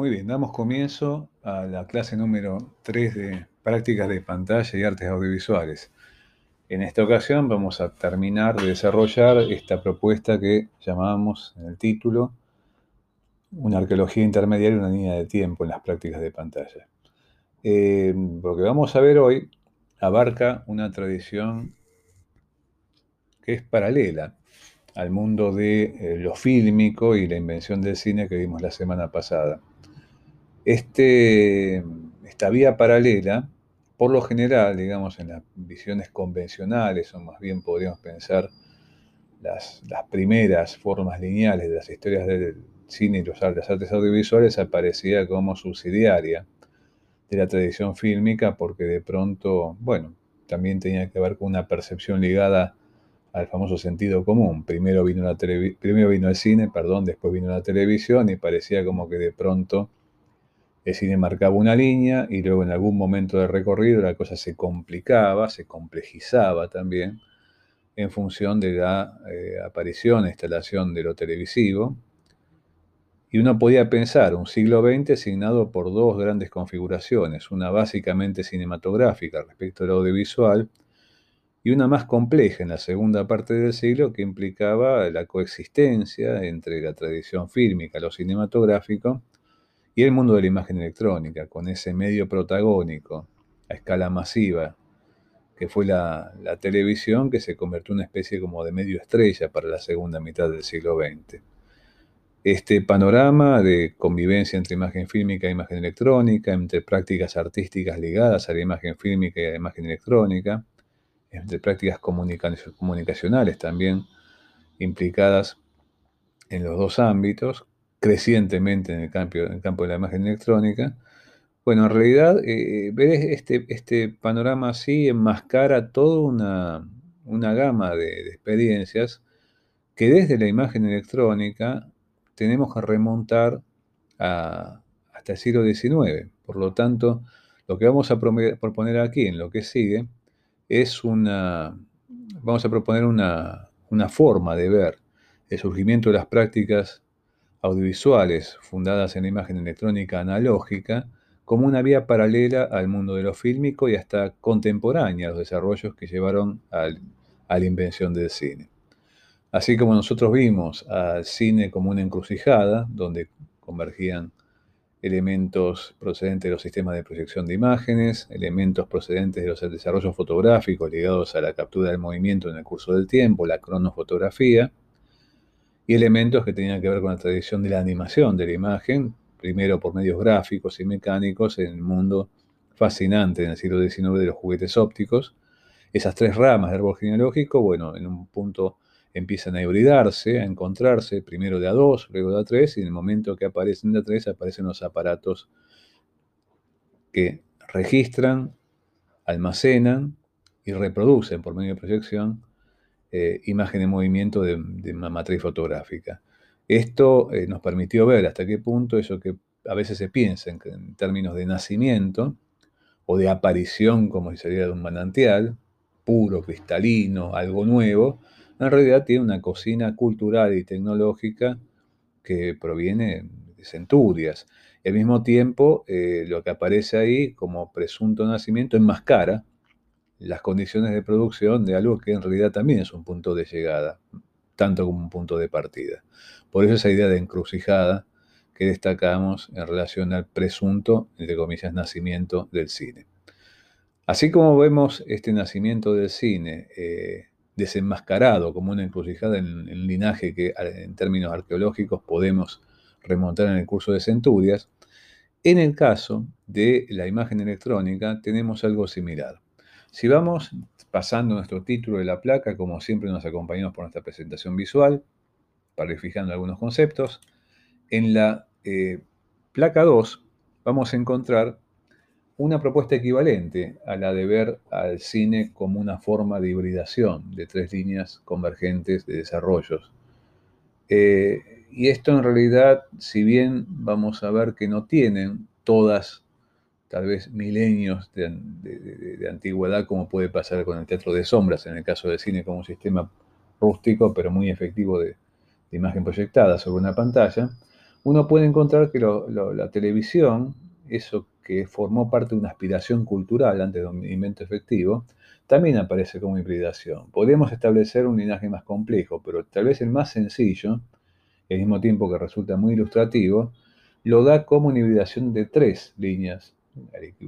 Muy bien, damos comienzo a la clase número 3 de prácticas de pantalla y artes audiovisuales. En esta ocasión vamos a terminar de desarrollar esta propuesta que llamamos en el título Una arqueología intermediaria y una línea de tiempo en las prácticas de pantalla. Eh, lo que vamos a ver hoy abarca una tradición que es paralela al mundo de eh, lo fílmico y la invención del cine que vimos la semana pasada. Este, esta vía paralela, por lo general, digamos, en las visiones convencionales, o más bien podríamos pensar las, primeras formas lineales de las historias del cine y las artes audiovisuales, aparecía como subsidiaria de la tradición fílmica, porque de pronto, bueno, también tenía que ver con una percepción ligada al famoso sentido común. Primero vino, la primero vino el cine, perdón, después vino la televisión y parecía como que de pronto el cine marcaba una línea y luego en algún momento del recorrido la cosa se complicaba, se complejizaba también en función de la eh, aparición e instalación de lo televisivo. Y uno podía pensar un siglo XX asignado por dos grandes configuraciones, una básicamente cinematográfica respecto al audiovisual y una más compleja en la segunda parte del siglo que implicaba la coexistencia entre la tradición fílmica, lo cinematográfico, y el mundo de la imagen electrónica, con ese medio protagónico a escala masiva, que fue la, televisión, que se convirtió en una especie como de medio estrella para la segunda mitad del siglo XX. Este panorama de convivencia entre imagen fílmica e imagen electrónica, entre prácticas artísticas ligadas a la imagen fílmica y a la imagen electrónica, entre prácticas comunicacionales también implicadas en los dos ámbitos, crecientemente en el campo, en el campo de la imagen electrónica. Bueno, en realidad, eh, ver este, este panorama así enmascara toda una, una gama de, experiencias que desde la imagen electrónica tenemos que remontar hasta el siglo XIX. Por lo tanto, lo que vamos a proponer aquí en lo que sigue es una, vamos a proponer una, una forma de ver el surgimiento de las prácticas audiovisuales fundadas en la imagen electrónica analógica como una vía paralela al mundo de lo fílmico y hasta contemporánea a los desarrollos que llevaron a la invención del cine. Así como nosotros vimos al cine como una encrucijada donde convergían elementos procedentes de los sistemas de proyección de imágenes, elementos procedentes de los desarrollos fotográficos ligados a la captura del movimiento en el curso del tiempo, la cronofotografía, y elementos que tenían que ver con la tradición de la animación de la imagen, primero por medios gráficos y mecánicos en el mundo fascinante en el siglo XIX de los juguetes ópticos. Esas tres ramas del árbol genealógico, bueno, en un punto empiezan a hibridarse, a encontrarse, primero de A2, luego de A3, y en el momento que aparecen de A3 aparecen los aparatos que registran, almacenan y reproducen por medio de proyección eh, imagen en movimiento de, una matriz fotográfica. Esto eh, nos permitió ver hasta qué punto eso que a veces se piensa en, términos de nacimiento o de aparición, como si sería de un manantial, puro, cristalino, algo nuevo, en realidad tiene una cocina cultural y tecnológica que proviene de centurias. al mismo tiempo, eh, lo que aparece ahí como presunto nacimiento enmascara las condiciones de producción de algo que en realidad también es un punto de llegada, tanto como un punto de partida. Por eso esa idea de encrucijada que destacamos en relación al presunto, entre comillas, nacimiento del cine. Así como vemos este nacimiento del cine eh, desenmascarado como una encrucijada en, en linaje que en términos arqueológicos podemos remontar en el curso de Centurias, en el caso de la imagen electrónica tenemos algo similar. Si vamos pasando nuestro título de la placa, como siempre nos acompañamos por nuestra presentación visual, para ir fijando algunos conceptos, en la eh, placa 2 vamos a encontrar una propuesta equivalente a la de ver al cine como una forma de hibridación de tres líneas convergentes de desarrollos. Eh, y esto en realidad, si bien vamos a ver que no tienen todas tal vez milenios de, antigüedad, como puede pasar con el teatro de sombras, en el caso del cine como un sistema rústico, pero muy efectivo de, imagen proyectada sobre una pantalla, uno puede encontrar que la televisión, eso que formó parte de una aspiración cultural antes de un invento efectivo, también aparece como hibridación. Podríamos establecer un linaje más complejo, pero tal vez el más sencillo, al mismo tiempo que resulta muy ilustrativo, lo da como una hibridación de tres líneas,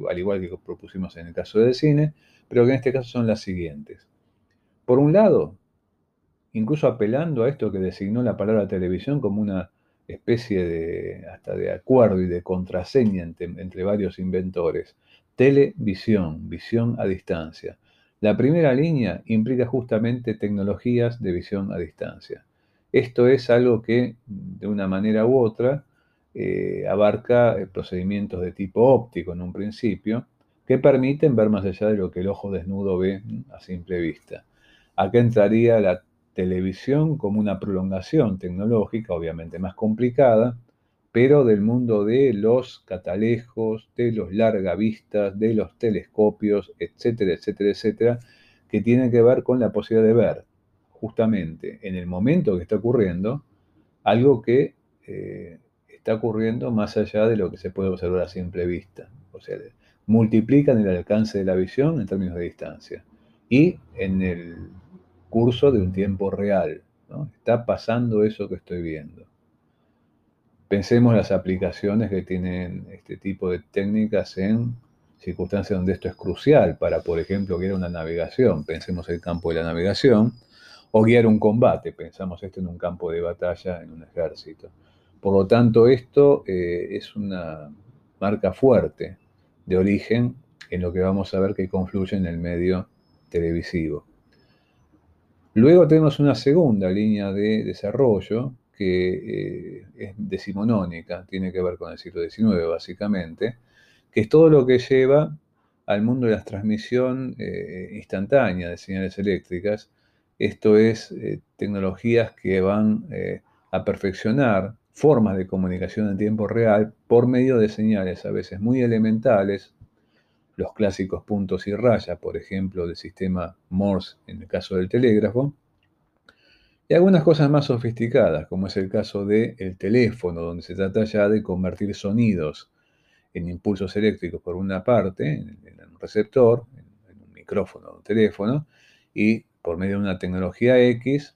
al igual que propusimos en el caso del cine, pero que en este caso son las siguientes. Por un lado, incluso apelando a esto que designó la palabra televisión como una especie de hasta de acuerdo y de contraseña entre varios inventores, televisión, visión a distancia. La primera línea implica justamente tecnologías de visión a distancia. Esto es algo que, de una manera u otra, eh, abarca eh, procedimientos de tipo óptico en un principio, que permiten ver más allá de lo que el ojo desnudo ve a simple vista. Acá entraría la televisión como una prolongación tecnológica, obviamente más complicada, pero del mundo de los catalejos, de los largavistas, de los telescopios, etcétera, etcétera, etcétera, que tienen que ver con la posibilidad de ver justamente en el momento que está ocurriendo algo que eh, está ocurriendo más allá de lo que se puede observar a simple vista. O sea, multiplican el alcance de la visión en términos de distancia y en el curso de un tiempo real. Está pasando eso que estoy viendo. Pensemos las aplicaciones que tienen este tipo de técnicas en circunstancias donde esto es crucial para, por ejemplo, guiar una navegación. Pensemos el campo de la navegación o guiar un combate. Pensamos esto en un campo de batalla, en un ejército. Por lo tanto, esto eh, es una marca fuerte de origen en lo que vamos a ver que confluye en el medio televisivo. Luego tenemos una segunda línea de desarrollo que eh, es decimonónica, tiene que ver con el siglo XIX básicamente, que es todo lo que lleva al mundo de la transmisión eh, instantánea de señales eléctricas. Esto es eh, tecnologías que van a perfeccionar formas de comunicación en tiempo real por medio de señales a veces muy elementales, los clásicos puntos y rayas, por ejemplo, del sistema Morse en el caso del telégrafo, y algunas cosas más sofisticadas, como es el caso del teléfono, donde se trata ya de convertir sonidos en impulsos eléctricos por una parte, en, un receptor, en, un micrófono o teléfono, y por medio de una tecnología X,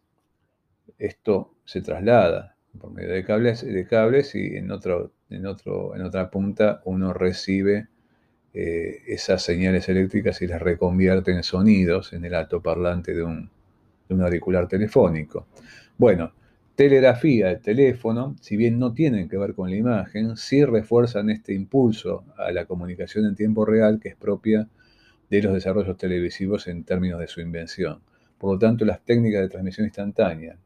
esto se traslada por medio de cables, de cables y en, otro, en, otro, en otra punta uno recibe eh, esas señales eléctricas y las reconvierte en sonidos en el altoparlante de un, de un auricular telefónico. Bueno, telegrafía, el teléfono, si bien no tienen que ver con la imagen, sí refuerzan este impulso a la comunicación en tiempo real que es propia de los desarrollos televisivos en términos de su invención. Por lo tanto, las técnicas de transmisión instantánea,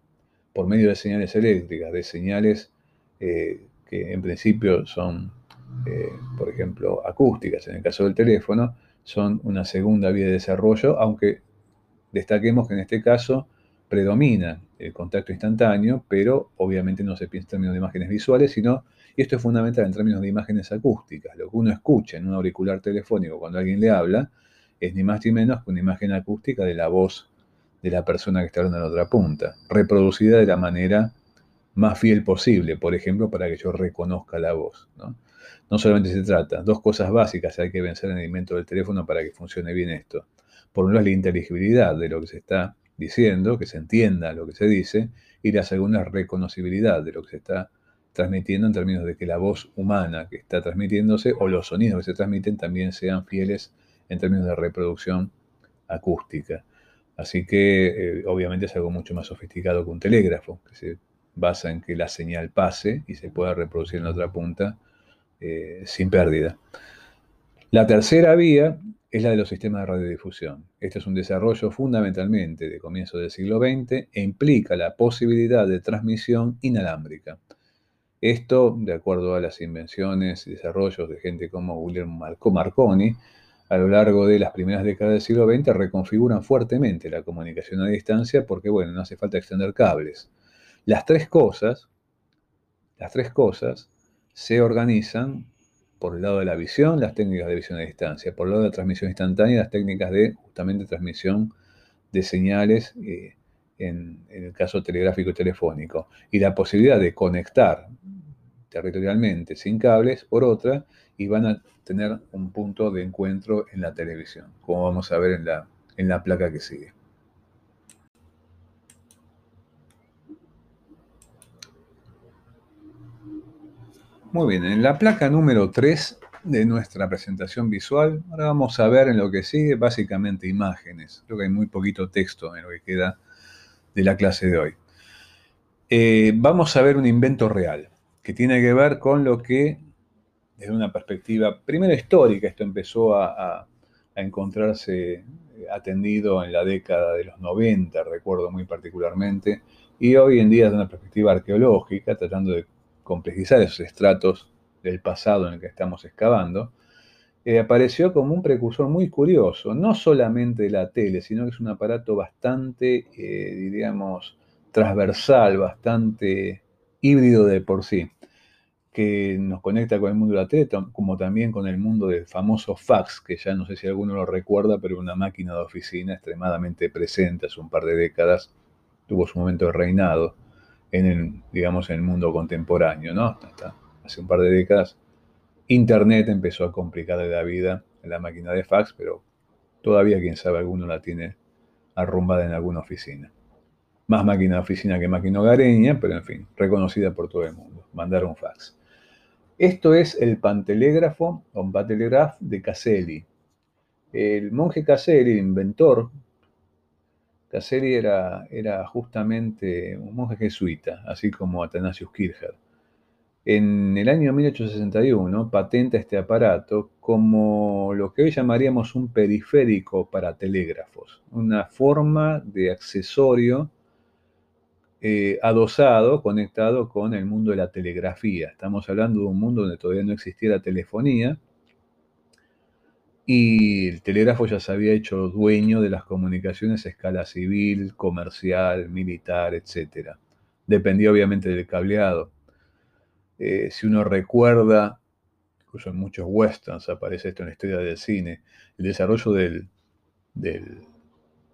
por medio de señales eléctricas, de señales eh, que en principio son, eh, por ejemplo, acústicas, en el caso del teléfono, son una segunda vía de desarrollo, aunque Destaquemos que en este caso predomina el contacto instantáneo, pero obviamente no se piensa en términos de imágenes visuales, sino, y esto es fundamental en términos de imágenes acústicas, lo que uno escucha en un auricular telefónico cuando alguien le habla, es ni más ni menos que una imagen acústica de la voz de la persona que está hablando en la otra punta, reproducida de la manera más fiel posible, por ejemplo, para que yo reconozca la voz. ¿no? solamente se trata, dos cosas básicas hay que vencer en el invento del teléfono para que funcione bien esto. Por un lado, la inteligibilidad de lo que se está diciendo, que se entienda lo que se dice, y la segunda, reconocibilidad de lo que se está transmitiendo en términos de que la voz humana que está transmitiéndose o los sonidos que se transmiten también sean fieles en términos de reproducción acústica. Así que eh, obviamente es algo mucho más sofisticado que un telégrafo, que se basa en que la señal pase y se pueda reproducir en la otra punta eh, sin pérdida. La tercera vía es la de los sistemas de radiodifusión. Este es un desarrollo fundamentalmente de comienzo del siglo XX e implica la posibilidad de transmisión inalámbrica. Esto, de acuerdo a las invenciones y desarrollos de gente como Guillermo Marconi, a lo largo de las primeras décadas del siglo XX reconfiguran fuertemente la comunicación a distancia porque, bueno, no hace falta extender cables. Las tres cosas, las tres cosas se organizan por el lado de la visión, las técnicas de visión a distancia, por el lado de la transmisión instantánea, las técnicas de justamente transmisión de señales eh, en, el caso telegráfico y telefónico, y la posibilidad de conectar territorialmente sin cables por otra y van a tener un punto de encuentro en la televisión, como vamos a ver en la, en la placa que sigue. Muy bien, en la placa número 3 de nuestra presentación visual, ahora vamos a ver en lo que sigue básicamente imágenes. Creo que hay muy poquito texto en lo que queda de la clase de hoy. Eh, vamos a ver un invento real que tiene que ver con lo que, desde una perspectiva primero histórica, esto empezó a, encontrarse atendido en la década de los 90, recuerdo muy particularmente, y hoy en día desde una perspectiva arqueológica, tratando de complejizar esos estratos del pasado en el que estamos excavando, eh, apareció como un precursor muy curioso, no solamente de la tele, sino que es un aparato bastante, eh, diríamos, transversal, bastante híbrido de por sí, nos conecta con el mundo de la tele, como también con el mundo del famoso fax, que ya no sé si alguno lo recuerda, pero una máquina de oficina extremadamente presente hace un par de décadas, tuvo su momento de reinado en el, digamos, en el mundo contemporáneo, ¿no? Hace un par de décadas, Internet empezó a complicarle la vida en la máquina de fax, pero todavía, quién sabe, alguno la tiene arrumbada en alguna oficina. Más máquina de oficina que máquina hogareña, pero en fin, reconocida por todo el mundo. Mandar un fax. Esto es el pantelégrafo o pantelegraph de Caselli. El monje Caselli, el inventor Caselli era, era justamente un monje jesuita, así como Athanasius Kircher. En el año 1861 patenta este aparato como lo que hoy llamaríamos un periférico para telégrafos, una forma de accesorio eh, adosado, conectado con el mundo de la telegrafía. Estamos hablando de un mundo donde todavía no existía la telefonía, y el telégrafo ya se había hecho dueño de las comunicaciones a escala civil, comercial, militar, etc. Dependía obviamente del cableado. Eh, si uno recuerda, incluso en muchos westerns aparece esto en la historia del cine, el desarrollo del, del,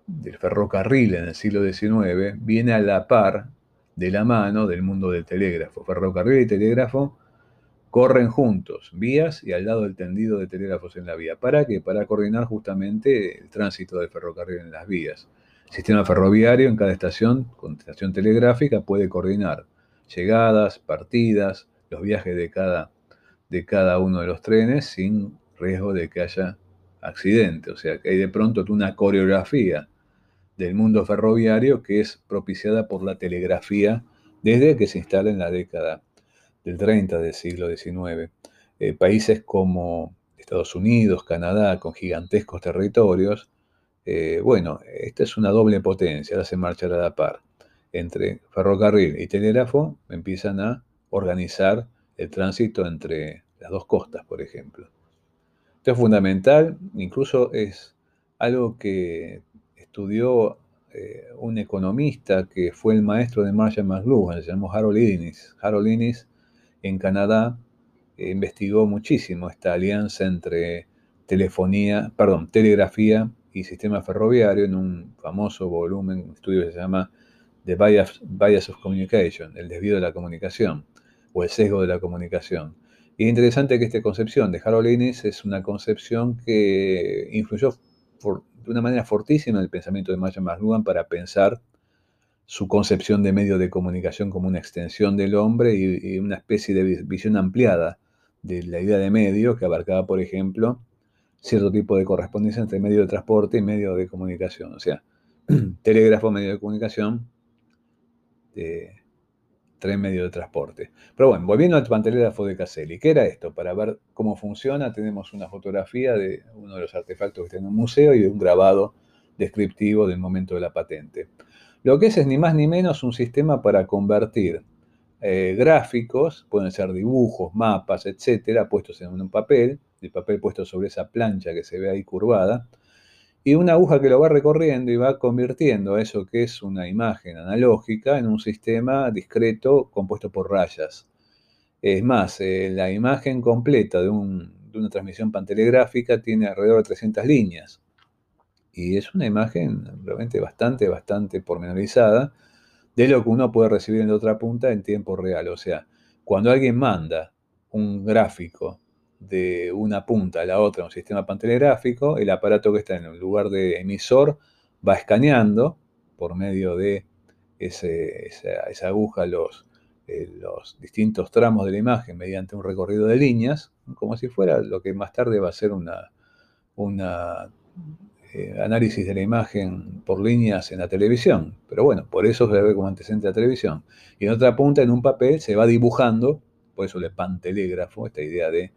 del ferrocarril en el siglo XIX viene a la par de la mano del mundo del telégrafo. Ferrocarril y telégrafo corren juntos, vías y al lado del tendido de telégrafos en la vía. ¿Para qué? Para coordinar justamente el tránsito del ferrocarril en las vías. El sistema ferroviario en cada estación, con estación telegráfica, puede coordinar llegadas, partidas, los viajes de cada, de cada uno de los trenes sin riesgo de que haya accidente. O sea, que hay de pronto una coreografía del mundo ferroviario que es propiciada por la telegrafía desde que se instala en la década del 30 del siglo XIX. Eh, países como Estados Unidos, Canadá, con gigantescos territorios, eh, bueno, esta es una doble potencia, ahora se marcha a la par. Entre ferrocarril y telégrafo empiezan a organizar el tránsito entre las dos costas, por ejemplo. Esto es fundamental, incluso es algo que estudió eh, un economista que fue el maestro de Marshall McLuhan, se llamó Harold Innis. Harold Innis en Canadá eh, investigó muchísimo esta alianza entre telefonía, perdón, telegrafía y sistema ferroviario en un famoso volumen, un estudio que se llama The Bias, of Communication, el desvío de la comunicación o el sesgo de la comunicación. Y es interesante que esta concepción de Harold Innis es una concepción que influyó de una manera fortísima el pensamiento de Marshall McLuhan para pensar su concepción de medio de comunicación como una extensión del hombre y, una especie de visión ampliada de la idea de medio que abarcaba, por ejemplo, cierto tipo de correspondencia entre medio de transporte y medio de comunicación. O sea, telégrafo, medio de comunicación, tren, medio de transporte. Pero bueno, volviendo al pantelégrafo de Caselli, ¿qué era esto? Para ver cómo funciona, tenemos una fotografía de uno de los artefactos que está en un museo y de un grabado descriptivo del momento de la patente. Lo que es es ni más ni menos un sistema para convertir eh, gráficos, pueden ser dibujos, mapas, etcétera, puestos en un papel, el papel puesto sobre esa plancha que se ve ahí curvada, y una aguja que lo va recorriendo y va convirtiendo eso que es una imagen analógica en un sistema discreto compuesto por rayas. Es más, eh, la imagen completa de, de una transmisión pantelegráfica tiene alrededor de 300 líneas y es una imagen realmente bastante, bastante pormenorizada de lo que uno puede recibir en la otra punta en tiempo real. O sea, Cuando alguien manda un gráfico de una punta a la otra un sistema pantelegráfico, el aparato que está en el lugar de emisor va escaneando por medio de esa, aguja los, eh, los distintos tramos de la imagen mediante un recorrido de líneas, como si fuera lo que más tarde va a ser una, eh, análisis de la imagen por líneas en la televisión. Pero bueno, por eso se ve como antecedente a la televisión. Y en otra punta, en un papel, se va dibujando, por eso el pantelégrafo, esta idea de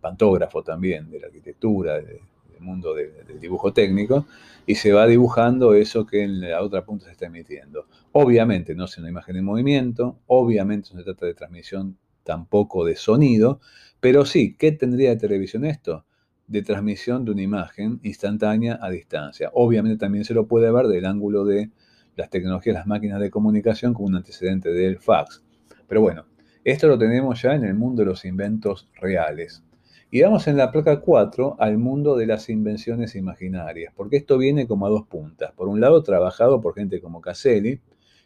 pantógrafo también, de la arquitectura, del mundo del dibujo técnico, y se va dibujando eso que en la otra punta se está emitiendo. Obviamente no es una imagen en movimiento, obviamente no se trata de transmisión tampoco de sonido, pero sí, ¿qué tendría de televisión esto? De transmisión de una imagen instantánea a distancia. Obviamente también se lo puede ver del ángulo de las tecnologías, las máquinas de comunicación como un antecedente del fax. Pero bueno, esto lo tenemos ya en el mundo de los inventos reales. Y vamos en la placa 4 al mundo de las invenciones imaginarias, porque esto viene como a dos puntas. Por un lado, trabajado por gente como Caselli,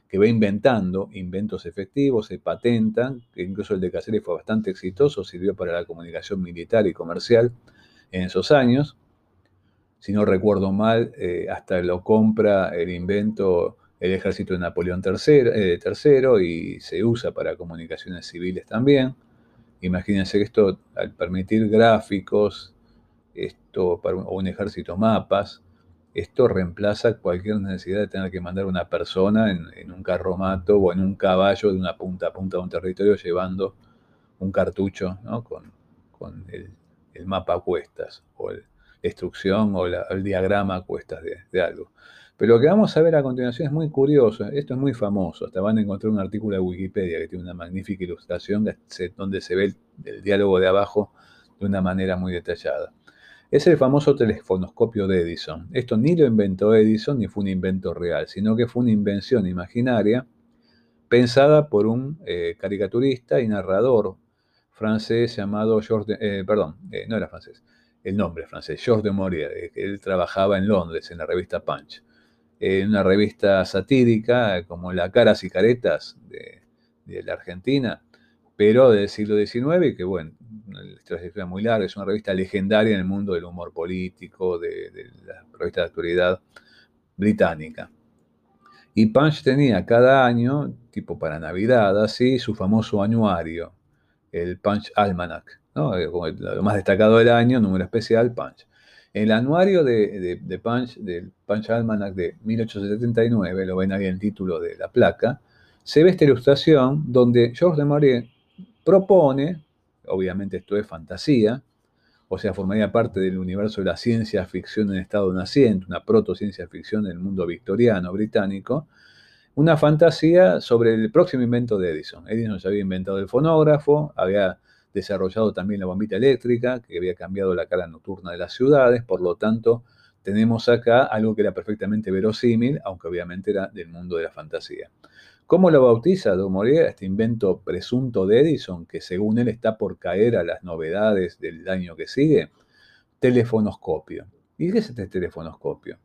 que va inventando inventos efectivos, se patentan, que incluso el de Caselli fue bastante exitoso, sirvió para la comunicación militar y comercial en esos años. Si no recuerdo mal, eh, hasta lo compra el invento el ejército de Napoleón III, eh, y se usa para comunicaciones civiles también. Imagínense que esto, al permitir gráficos, esto o un ejército mapas, esto reemplaza cualquier necesidad de tener que mandar una persona en, un carromato o en un caballo de una punta a punta de un territorio llevando un cartucho con, el, mapa a cuestas o la instrucción o el diagrama a cuestas de, algo. Pero lo que vamos a ver a continuación es muy curioso, esto es muy famoso, hasta van a encontrar un artículo de Wikipedia que tiene una magnífica ilustración donde se ve el diálogo de abajo de una manera muy detallada es el famoso telefonoscopio de Edison. Esto ni lo inventó Edison ni fue un invento real, sino que fue una invención imaginaria pensada por un eh, caricaturista y narrador francés llamado Georges, eh, perdón, eh, no era francés, el nombre francés, Georges de Maurier, él trabajaba en Londres en la revista Punch, en una revista satírica como La Caras y Caretas de, de la Argentina, pero del siglo XIX que, bueno, una muy larga, es una revista legendaria en el mundo del humor político, de, la revista de actualidad británica. Y Punch tenía cada año, tipo para Navidad, así, su famoso anuario, el Punch Almanac, ¿no? Eh, lo más destacado del año, número especial, Punch. El anuario de, de, Punch, del Punch Almanac de 1879, lo ven ahí en el título de la placa, se ve esta ilustración donde Georges de propone obviamente esto es fantasía, o sea, formaría parte del universo de la ciencia ficción en estado naciente, una proto-ciencia ficción del mundo victoriano británico, una fantasía sobre el próximo invento de Edison. Edison ya había inventado el fonógrafo, había desarrollado también la bombita eléctrica, que había cambiado la cara nocturna de las ciudades, por lo tanto, tenemos acá algo que era perfectamente verosímil, aunque obviamente era del mundo de la fantasía. ¿Cómo lo bautiza Dumouriez, este invento presunto de Edison, que según él está por caer a las novedades del año que sigue? Telefonoscopio. ¿Y qué es este telefonoscopio?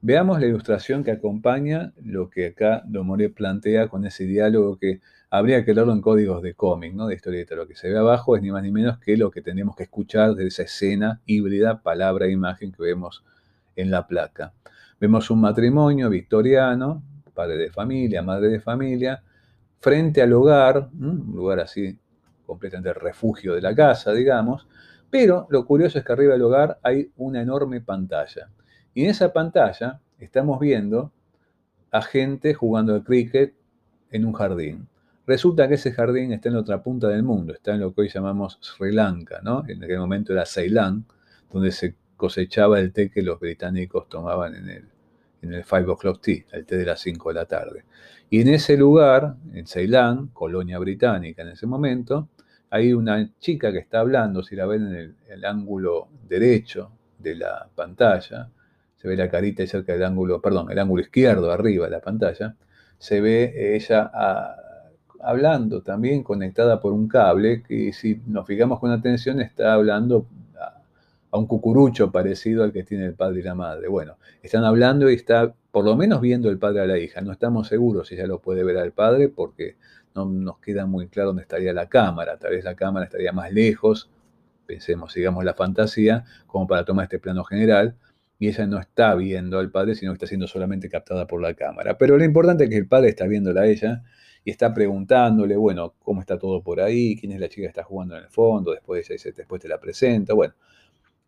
Veamos la ilustración que acompaña lo que acá Dumouriez plantea con ese diálogo que habría que leerlo en códigos de cómic, ¿no? de historieta. Lo que se ve abajo es ni más ni menos que lo que tenemos que escuchar de esa escena híbrida, palabra e imagen que vemos en la placa. Vemos un matrimonio victoriano padre de familia, madre de familia, frente al hogar, un lugar así completamente refugio de la casa, digamos, pero lo curioso es que arriba del hogar hay una enorme pantalla. Y en esa pantalla estamos viendo a gente jugando al cricket en un jardín. Resulta que ese jardín está en la otra punta del mundo, está en lo que hoy llamamos Sri Lanka, ¿no? En aquel momento era Ceilán, donde se cosechaba el té que los británicos tomaban en el, en el Five O'Clock Tea, el té de las 5 de la tarde. Y en ese lugar, en Ceilán, colonia británica en ese momento, hay una chica que está hablando, si la ven en el, ángulo derecho de la pantalla, se ve la carita cerca del ángulo, perdón, el ángulo izquierdo arriba de la pantalla, se ve ella ah, hablando también conectada por un cable que si nos fijamos con atención está hablando a un cucurucho parecido al que tiene el padre y la madre. Bueno, están hablando y está por lo menos viendo el padre a la hija. No estamos seguros si ella lo puede ver al padre porque no nos queda muy claro dónde estaría la cámara. Tal vez la cámara estaría más lejos, pensemos, sigamos la fantasía, como para tomar este plano general, y ella no está viendo al padre, sino que está siendo solamente captada por la cámara. Pero lo importante es que el padre está viéndola a ella y está preguntándole, bueno, cómo está todo por ahí, quién es la chica que está jugando en el fondo, después después te la presento. Bueno,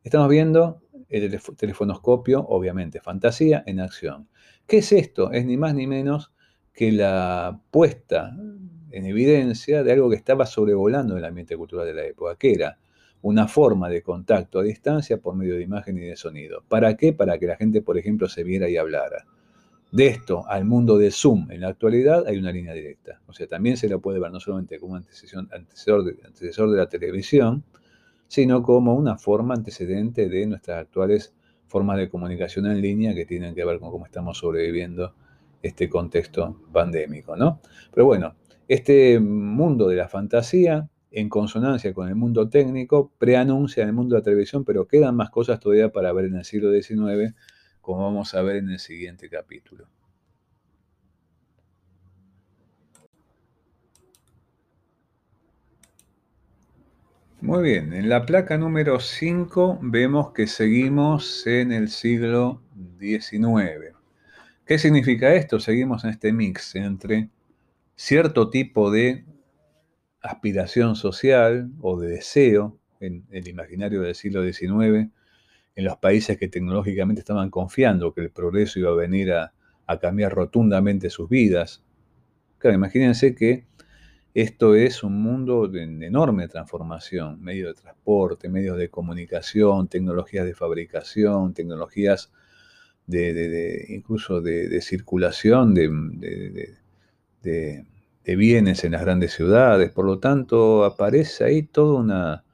estamos viendo el telefonoscopio, obviamente, fantasía en acción. ¿Qué es esto? Es ni más ni menos que la puesta en evidencia de algo que estaba sobrevolando el ambiente cultural de la época, que era una forma de contacto a distancia por medio de imagen y de sonido. ¿Para qué? Para que la gente, por ejemplo, se viera y hablara. De esto al mundo de Zoom en la actualidad hay una línea directa. O sea, también se la puede ver no solamente como antecesor de, antecesor de la televisión, sino como una forma antecedente de nuestras actuales formas de comunicación en línea que tienen que ver con cómo estamos sobreviviendo este contexto pandémico, ¿no? Pero bueno, este mundo de la fantasía, en consonancia con el mundo técnico, preanuncia el mundo de la televisión, pero quedan más cosas todavía para ver en el siglo XIX como vamos a ver en el siguiente capítulo. Muy bien, en la placa número 5 vemos que seguimos en el siglo XIX. ¿Qué significa esto? Seguimos en este mix entre cierto tipo de aspiración social o de deseo en el imaginario del siglo XIX en los países que tecnológicamente estaban confiando que el progreso iba a venir a, cambiar rotundamente sus vidas. Claro, imagínense que esto es un mundo de, enorme transformación, medios de transporte, medios de comunicación, tecnologías de fabricación, tecnologías de, incluso de, circulación de, bienes en las grandes ciudades. Por lo tanto, aparece ahí toda una,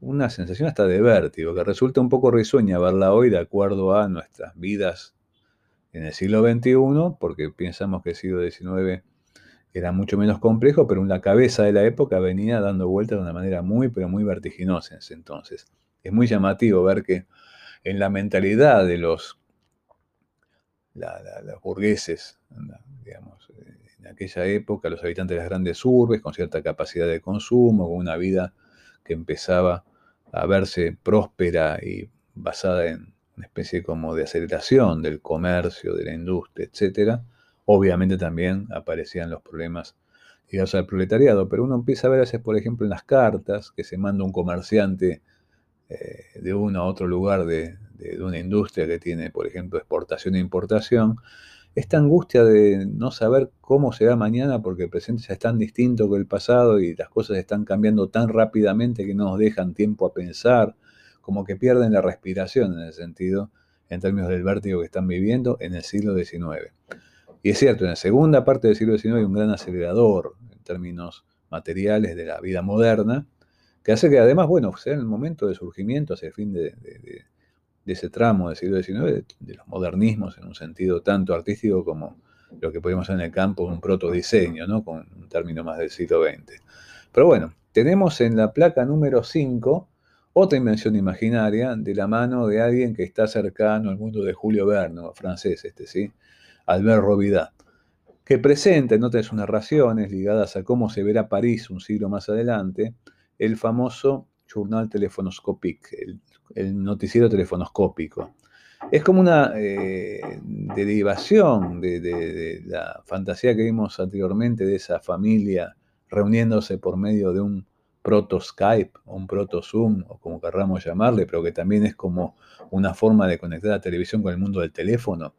una sensación hasta de vértigo, que resulta un poco risueña verla hoy de acuerdo a nuestras vidas en el siglo XXI, porque pensamos que el siglo XIX era mucho menos complejo, pero la cabeza de la época venía dando vueltas de una manera muy, pero muy vertiginosa en ese entonces. Es muy llamativo ver que en la mentalidad de los, los burgueses, digamos, en aquella época, los habitantes de las grandes urbes, con cierta capacidad de consumo, con una vida que empezaba a verse próspera y basada en una especie como de aceleración del comercio, de la industria, etc., obviamente también aparecían los problemas ligados al proletariado, pero uno empieza a ver a veces, por ejemplo, en las cartas que se manda un comerciante eh, de uno a otro lugar de, de, una industria que tiene, por ejemplo, exportación e importación, esta angustia de no saber cómo será mañana porque el presente ya es tan distinto que el pasado y las cosas están cambiando tan rápidamente que no nos dejan tiempo a pensar, como que pierden la respiración en el sentido, en términos del vértigo que están viviendo en el siglo XIX. Y es cierto, en la segunda parte del siglo XIX hay un gran acelerador en términos materiales de la vida moderna, que hace que además, bueno, sea el momento de surgimiento hacia el fin de de ese tramo del siglo XIX, de, los modernismos en un sentido tanto artístico como lo que podemos en el campo, un protodiseño, ¿no? con un término más del siglo XX. Pero bueno, tenemos en la placa número 5 otra invención imaginaria de la mano de alguien que está cercano al mundo de Julio Verne, francés este, ¿sí? Albert Robida, que presenta en otras narraciones ligadas a cómo se verá París un siglo más adelante, el famoso Journal Telefonoscopique, el el noticiero telefonoscópico. Es como una eh, derivación de, la fantasía que vimos anteriormente de esa familia reuniéndose por medio de un proto Skype o un proto Zoom o como querramos llamarle, pero que también es como una forma de conectar la televisión con el mundo del teléfono,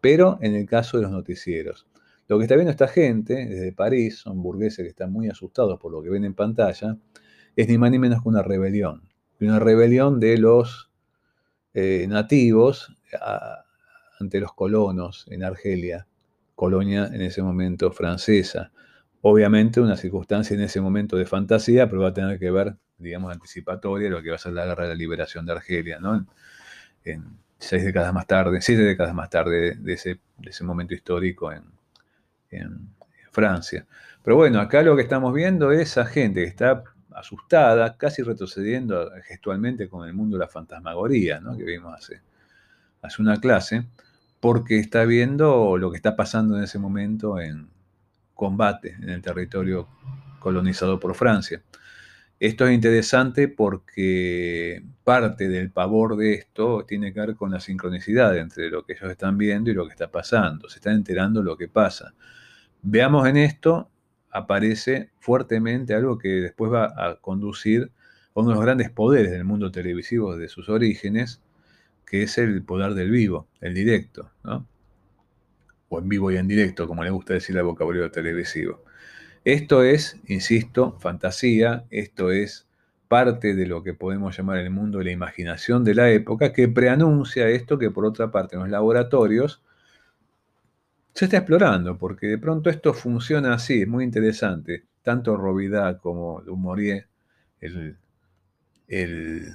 pero en el caso de los noticieros. Lo que está viendo esta gente desde París, son burgueses que están muy asustados por lo que ven en pantalla, es ni más ni menos que una rebelión una rebelión de los eh, nativos ante los colonos en Argelia, colonia en ese momento francesa. Obviamente una circunstancia en ese momento de fantasía, pero va a tener que ver, digamos, anticipatoria lo que va a ser la guerra de la liberación de Argelia, ¿no? En, seis décadas más tarde, siete décadas más tarde de ese, momento histórico en, en Francia. Pero bueno, acá lo que estamos viendo es a gente que está asustada, casi retrocediendo gestualmente con el mundo de la fantasmagoría, que vimos hace, hace una clase, porque está viendo lo que está pasando en ese momento en combate en el territorio colonizado por Francia. Esto es interesante porque parte del pavor de esto tiene que ver con la sincronicidad entre lo que ellos están viendo y lo que está pasando. Se están enterando lo que pasa. Veamos en esto, aparece fuertemente algo que después va a conducir a uno de los grandes poderes del mundo televisivo de sus orígenes, que es el poder del vivo, el directo, o en vivo y en directo, como le gusta decir al vocabulario televisivo. Esto es, insisto, fantasía, esto es parte de lo que podemos llamar el mundo de la imaginación de la época, que preanuncia esto que por otra parte en los laboratorios se está explorando, porque de pronto esto funciona así, es muy interesante. Tanto Robida como Dumouriez, el, el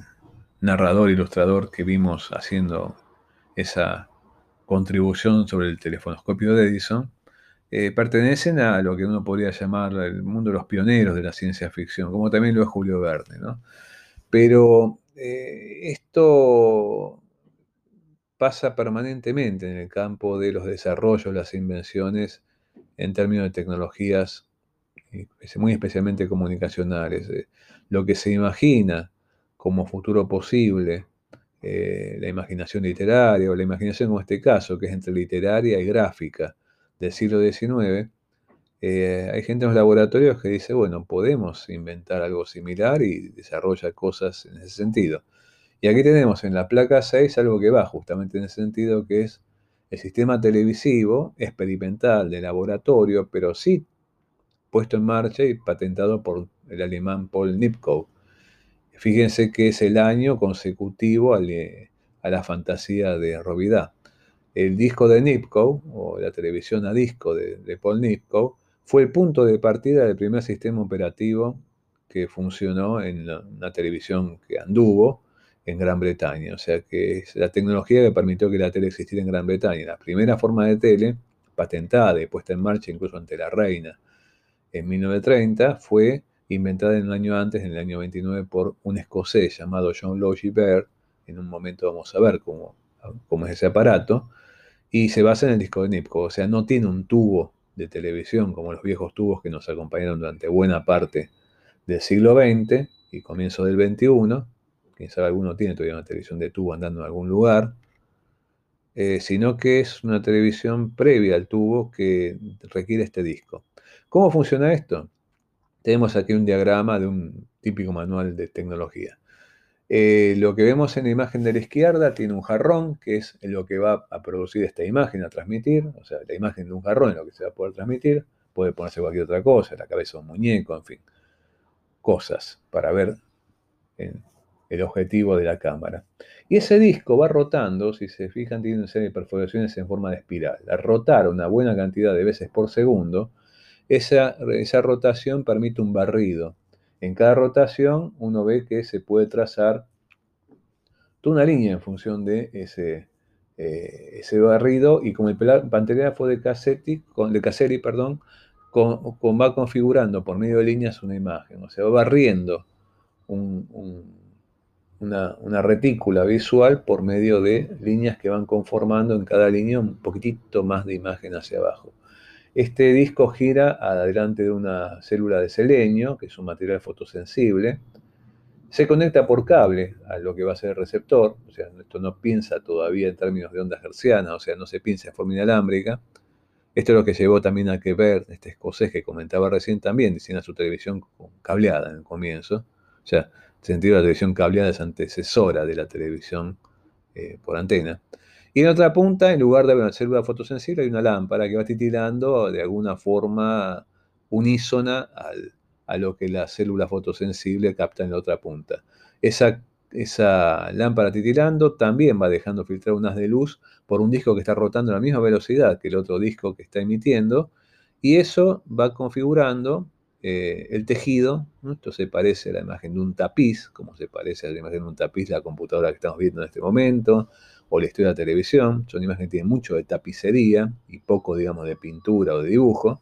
narrador, ilustrador que vimos haciendo esa contribución sobre el telefonoscopio de Edison, eh, pertenecen a lo que uno podría llamar el mundo de los pioneros de la ciencia ficción, como también lo es Julio Verne. ¿no? Pero eh, esto pasa permanentemente en el campo de los desarrollos, las invenciones en términos de tecnologías, muy especialmente comunicacionales. Eh, lo que se imagina como futuro posible, la imaginación literaria o la imaginación como este caso, que es entre literaria y gráfica, del siglo XIX, eh, hay gente en los laboratorios que dice, bueno, podemos inventar algo similar y desarrolla cosas en ese sentido. Y aquí tenemos en la placa 6 algo que va justamente en ese sentido, que es el sistema televisivo experimental de laboratorio, pero sí puesto en marcha y patentado por el alemán Paul Nipkow. Fíjense que es el año consecutivo a la fantasía de Robida el disco de Nipkow, o la televisión a disco de, Paul Nipkow, fue el punto de partida del primer sistema operativo que funcionó en una televisión que anduvo en Gran Bretaña. O sea que es la tecnología que permitió que la tele existiera en Gran Bretaña. La primera forma de tele, patentada y puesta en marcha incluso ante la reina en 1930, fue inventada en un año antes, en el año 29, por un escocés llamado John Logie Baird. En un momento vamos a ver cómo, cómo es ese aparato y se basa en el disco de Nipco, o sea, no tiene un tubo de televisión como los viejos tubos que nos acompañaron durante buena parte del siglo XX y comienzo del XXI, quién sabe alguno tiene todavía una televisión de tubo andando en algún lugar, eh, sino que es una televisión previa al tubo que requiere este disco. ¿Cómo funciona esto? Tenemos aquí un diagrama de un típico manual de tecnología. Eh, lo que vemos en la imagen de la izquierda tiene un jarrón, que es lo que va a producir esta imagen, a transmitir. O sea, la imagen de un jarrón es lo que se va a poder transmitir. Puede ponerse cualquier otra cosa, la cabeza de un muñeco, en fin. Cosas para ver el objetivo de la cámara. Y ese disco va rotando, si se fijan, tiene una serie de perforaciones en forma de espiral. Al rotar una buena cantidad de veces por segundo, esa, esa rotación permite un barrido en cada rotación uno ve que se puede trazar toda una línea en función de ese, eh, ese barrido y como el pantallazo de Cassetti, con, de Caselli, perdón, con, va configurando por medio de líneas una imagen, o sea, va barriendo una, una, retícula visual por medio de líneas que van conformando en cada línea un poquitito más de imagen hacia abajo. Este disco gira adelante de una célula de selenio, que es un material fotosensible. Se conecta por cable a lo que va a ser el receptor, o sea, esto no piensa todavía en términos de ondas hercianas, o sea, no se piensa en forma inalámbrica. Esto es lo que llevó también a que ver, este escocés que comentaba recién también, diseña su televisión cableada en el comienzo. O sea, sentido la televisión cableada es antecesora de la televisión eh, por antena. Y en otra punta, en lugar de una célula fotosensible, hay una lámpara que va titilando de alguna forma unísona a lo que la célula fotosensible capta en la otra punta. Esa, esa lámpara titilando también va dejando filtrar unas de luz por un disco que está rotando a la misma velocidad que el otro disco que está emitiendo, y eso va configurando eh, el tejido. Esto se parece a la imagen de un tapiz, como se parece a la imagen de un tapiz la computadora que estamos viendo en este momento o la historia de la televisión. Son imágenes que tienen mucho de tapicería y poco, digamos, de pintura o de dibujo,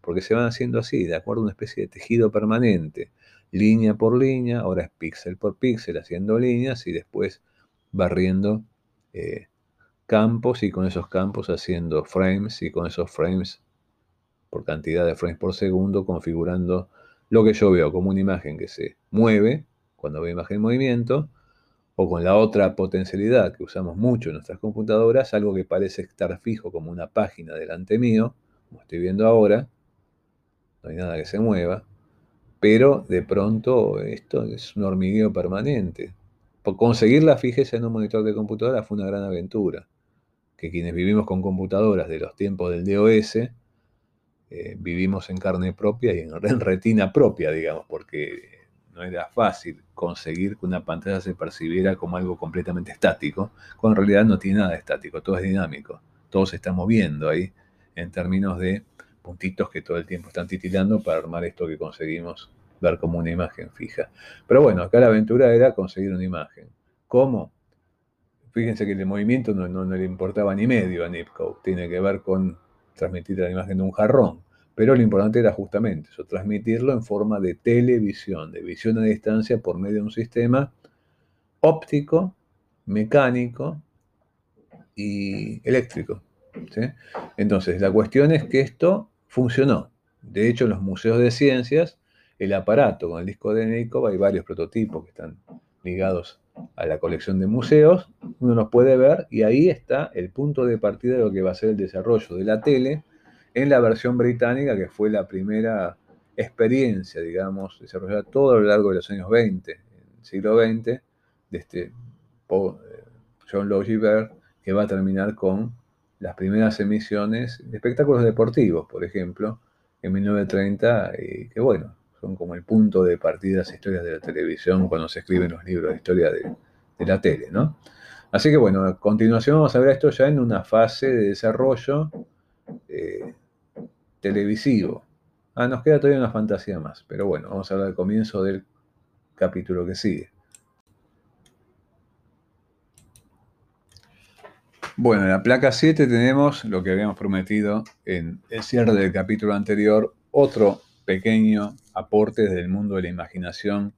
porque se van haciendo así, de acuerdo a una especie de tejido permanente, línea por línea, ahora es píxel por píxel, haciendo líneas y después barriendo eh, campos y con esos campos haciendo frames y con esos frames por cantidad de frames por segundo configurando lo que yo veo como una imagen que se mueve cuando veo imagen en movimiento o con la otra potencialidad que usamos mucho en nuestras computadoras, algo que parece estar fijo como una página delante mío, como estoy viendo ahora, no hay nada que se mueva, pero de pronto esto es un hormigueo permanente. Por conseguir la fijeza en un monitor de computadora fue una gran aventura, que quienes vivimos con computadoras de los tiempos del DOS, eh, vivimos en carne propia y en, retina propia, digamos, porque no era fácil conseguir que una pantalla se percibiera como algo completamente estático, cuando en realidad no tiene nada estático, todo es dinámico, todo se está moviendo ahí en términos de puntitos que todo el tiempo están titilando para armar esto que conseguimos ver como una imagen fija. Pero bueno, acá la aventura era conseguir una imagen. ¿Cómo? Fíjense que el movimiento no, no, le importaba ni medio a Nipkow, tiene que ver con transmitir la imagen de un jarrón. Pero lo importante era justamente eso, transmitirlo en forma de televisión, de visión a distancia por medio de un sistema óptico, mecánico y eléctrico. Entonces, la cuestión es que esto funcionó. De hecho, en los museos de ciencias, el aparato con el disco de Neikov, hay varios prototipos que están ligados a la colección de museos, uno los puede ver y ahí está el punto de partida de lo que va a ser el desarrollo de la tele en la versión británica, que fue la primera experiencia, digamos, desarrollada todo a lo largo de los años 20, el siglo XX, de este eh, John Logie que va a terminar con las primeras emisiones de espectáculos deportivos, por ejemplo, en 1930, y que bueno, son como el punto de partida de las historias de la televisión cuando se escriben los libros de historia de, la tele, ¿no? Así que bueno, a continuación vamos a ver esto ya en una fase de desarrollo eh, televisivo. Ah, nos queda todavía una fantasía más, pero bueno, vamos a hablar del comienzo del capítulo que sigue. Bueno, en la placa 7 tenemos lo que habíamos prometido en el cierre del capítulo anterior, otro pequeño aporte del mundo de la imaginación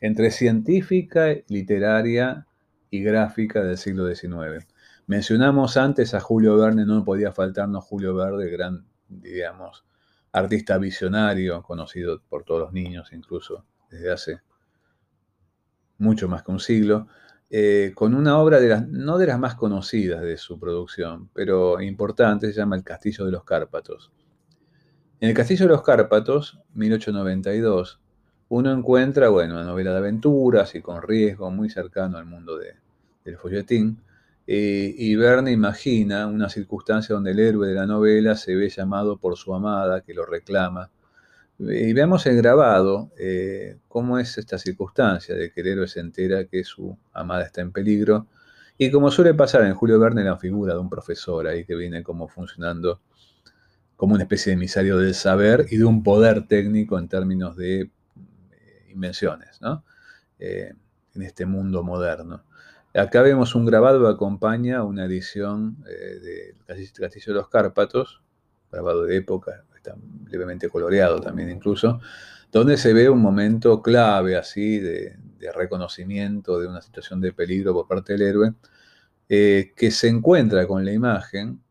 entre científica, literaria y gráfica del siglo XIX. Mencionamos antes a Julio Verne, no podía faltarnos Julio Verne, gran, digamos, artista visionario, conocido por todos los niños incluso desde hace mucho más que un siglo. Eh, con una obra de las, no de las más conocidas de su producción, pero importante, se llama El Castillo de los Cárpatos. En El Castillo de los Cárpatos, 1892, uno encuentra, bueno, una novela de aventuras y con riesgo muy cercano al mundo del folletín, eh, y Verne imagina una circunstancia donde el héroe de la novela se ve llamado por su amada, que lo reclama, y veamos el grabado, eh, cómo es esta circunstancia de que el héroe se entera que su amada está en peligro. Y como suele pasar en Julio Verne, la figura de un profesor ahí que viene como funcionando como una especie de emisario del saber y de un poder técnico en términos de eh, invenciones, ¿no? Eh, en este mundo moderno. Acá vemos un grabado que acompaña una edición del Castillo de los Cárpatos, grabado de época, está levemente coloreado también incluso, donde se ve un momento clave así de, reconocimiento de una situación de peligro por parte del héroe, eh, que se encuentra con la imagen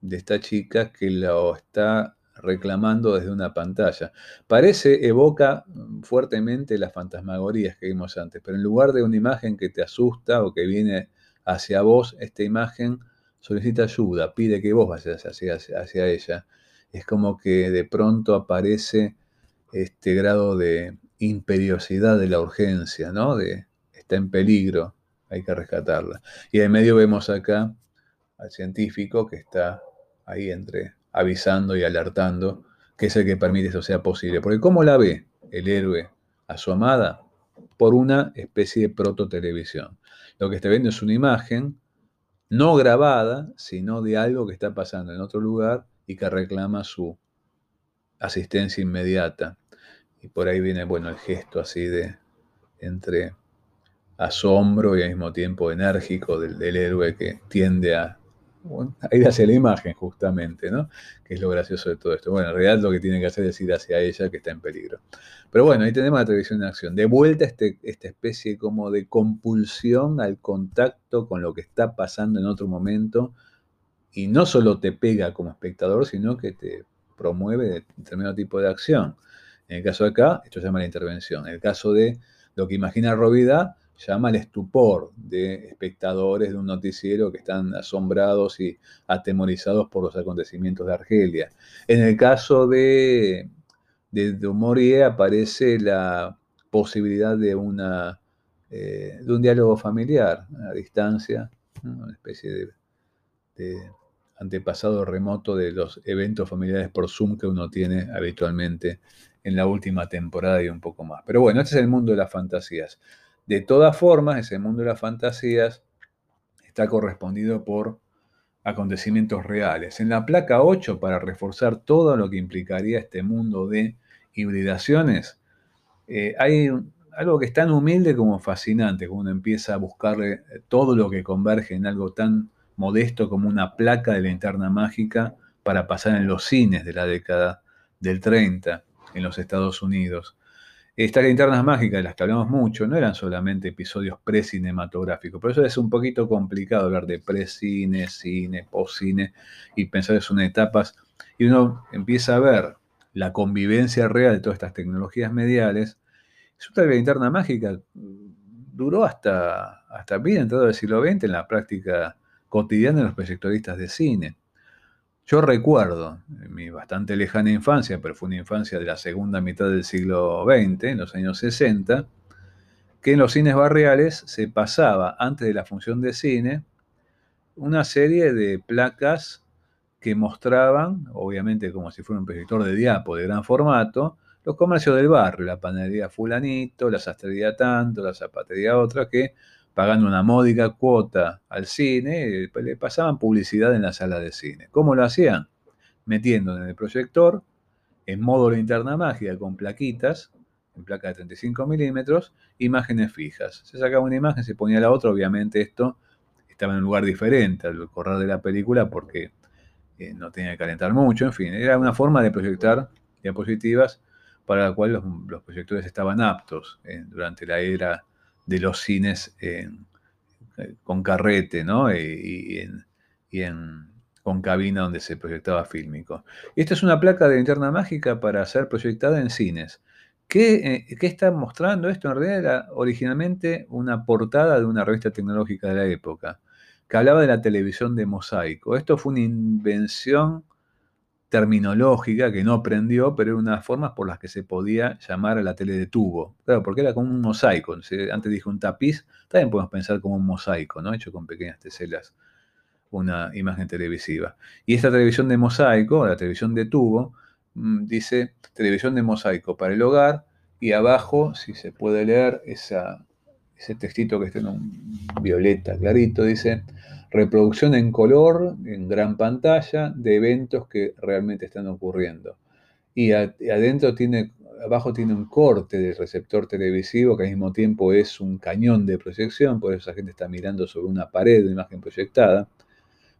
de esta chica que lo está reclamando desde una pantalla. Parece, evoca fuertemente las fantasmagorías que vimos antes, pero en lugar de una imagen que te asusta o que viene hacia vos, esta imagen solicita ayuda, pide que vos vayas hacia, hacia ella es como que de pronto aparece este grado de imperiosidad de la urgencia, ¿no? De está en peligro, hay que rescatarla. Y en medio vemos acá al científico que está ahí entre avisando y alertando, que es el que permite eso sea posible. Porque ¿cómo la ve el héroe a su amada? Por una especie de prototelevisión. Lo que está viendo es una imagen no grabada, sino de algo que está pasando en otro lugar y que reclama su asistencia inmediata. Y por ahí viene, bueno, el gesto así de entre asombro y al mismo tiempo enérgico del, héroe que tiende a a ir hacia la imagen justamente, ¿no? Que es lo gracioso de todo esto. Bueno, en realidad lo que tiene que hacer es ir hacia ella que está en peligro. Pero bueno, ahí tenemos la televisión en acción. De vuelta este, esta especie como de compulsión al contacto con lo que está pasando en otro momento y no solo te pega como espectador, sino que te promueve determinado tipo de acción. En el caso de acá, esto se llama la intervención. En el caso de lo que imagina Rovida, llama el estupor de espectadores de un noticiero que están asombrados y atemorizados por los acontecimientos de Argelia. En el caso de, de aparece la posibilidad de, una, eh, de un diálogo familiar a distancia, una especie de, de antepasado remoto de los eventos familiares por Zoom que uno tiene habitualmente en la última temporada y un poco más. Pero bueno, este es el mundo de las fantasías. De todas formas, ese mundo de las fantasías está correspondido por acontecimientos reales. En la placa 8, para reforzar todo lo que implicaría este mundo de hibridaciones, eh, hay algo que es tan humilde como fascinante, cuando uno empieza a buscarle todo lo que converge en algo tan modesto como una placa de linterna mágica para pasar en los cines de la década del 30 en los Estados Unidos. Estas linternas mágicas de las que hablamos mucho no eran solamente episodios pre-cinematográficos, por eso es un poquito complicado hablar de pre-cine, cine, post-cine y pensar que son etapas. Y uno empieza a ver la convivencia real de todas estas tecnologías mediales. Resulta que la linterna mágica duró hasta, hasta bien entrado del siglo XX en la práctica cotidiana de los proyectoristas de cine. Yo recuerdo, en mi bastante lejana infancia, pero fue una infancia de la segunda mitad del siglo XX, en los años 60, que en los cines barriales se pasaba, antes de la función de cine, una serie de placas que mostraban, obviamente como si fuera un proyector de diapo de gran formato, los comercios del barrio, la panadería fulanito, la sastrería tanto, la zapatería otra, que pagando una módica cuota al cine, le pasaban publicidad en la sala de cine. ¿Cómo lo hacían? Metiendo en el proyector, en modo linterna mágica, con plaquitas, en placa de 35 milímetros, imágenes fijas. Se sacaba una imagen, se ponía la otra, obviamente esto estaba en un lugar diferente al correr de la película porque eh, no tenía que calentar mucho, en fin, era una forma de proyectar diapositivas para la cual los, proyectores estaban aptos eh, durante la era de los cines con carrete, ¿no? Y, en, con cabina donde se proyectaba fílmico. esta es una placa de linterna mágica para ser proyectada en cines. ¿Qué, eh, ¿Qué, está mostrando esto? En realidad era originalmente una portada de una revista tecnológica de la época, que hablaba de la televisión de mosaico. Esto fue una invención terminológica que no aprendió, pero era una formas por las que se podía llamar a la tele de tubo. Claro, porque era como un mosaico. Antes dije un tapiz, también podemos pensar como un mosaico, ¿no? Hecho con pequeñas teselas, una imagen televisiva. Y esta televisión de mosaico, la televisión de tubo, mm, dice televisión de mosaico para el hogar, y abajo, si se puede leer, ese textito que está en un violeta clarito, dice reproducción en color, en gran pantalla, de eventos que realmente están ocurriendo. Y adentro abajo tiene un corte del receptor televisivo que al mismo tiempo es un cañón de proyección, por eso la gente está mirando sobre una pared de imagen proyectada.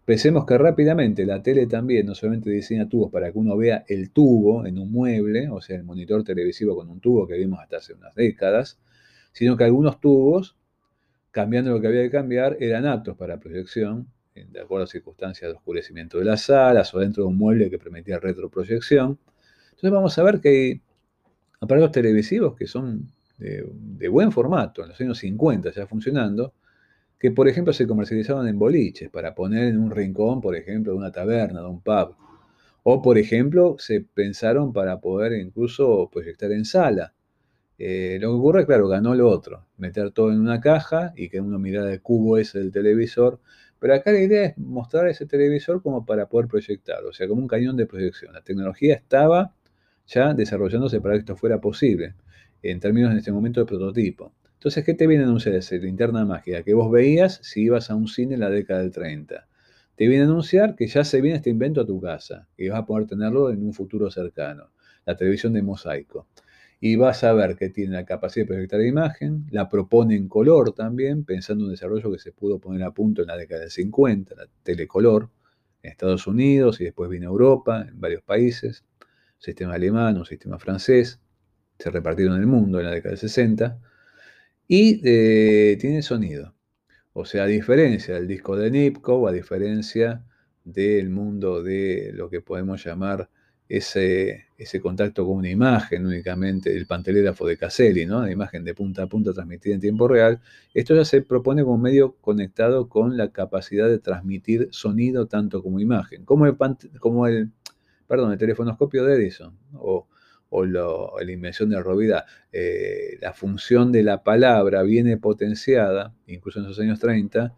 Pensemos que rápidamente la tele también no solamente diseña tubos para que uno vea el tubo en un mueble, o sea, el monitor televisivo con un tubo que vimos hasta hace unas décadas, sino que algunos tubos cambiando lo que había que cambiar, eran aptos para proyección, de acuerdo a circunstancias de oscurecimiento de las salas o dentro de un mueble que permitía retroproyección. Entonces vamos a ver que hay aparatos televisivos que son de, buen formato, en los años 50 ya funcionando, que por ejemplo se comercializaban en boliches para poner en un rincón, por ejemplo, de una taberna, de un pub. O por ejemplo se pensaron para poder incluso proyectar en sala. Eh, lo que ocurre, claro, ganó lo otro, meter todo en una caja y que uno mirara el cubo ese del televisor. Pero acá la idea es mostrar ese televisor como para poder proyectar, o sea, como un cañón de proyección. La tecnología estaba ya desarrollándose para que esto fuera posible, en términos en este momento de prototipo. Entonces, ¿qué te viene a anunciar ese linterna mágica? Que vos veías si ibas a un cine en la década del 30. Te viene a anunciar que ya se viene este invento a tu casa, que vas a poder tenerlo en un futuro cercano. La televisión de mosaico. Y vas a ver que tiene la capacidad de proyectar la imagen, la propone en color también, pensando en un desarrollo que se pudo poner a punto en la década del 50, la telecolor, en Estados Unidos y después vino a Europa, en varios países, un sistema alemán, un sistema francés, se repartieron en el mundo en la década del 60, y eh, tiene sonido. O sea, a diferencia del disco de Nipkow, a diferencia del mundo de lo que podemos llamar ese, ese contacto con una imagen únicamente, el pantelégrafo de Caselli, ¿no? la imagen de punta a punta transmitida en tiempo real, esto ya se propone como medio conectado con la capacidad de transmitir sonido tanto como imagen, como el, como el, perdón, el telefonoscopio de Edison o, o la invención de Rovida, eh, la función de la palabra viene potenciada, incluso en esos años 30,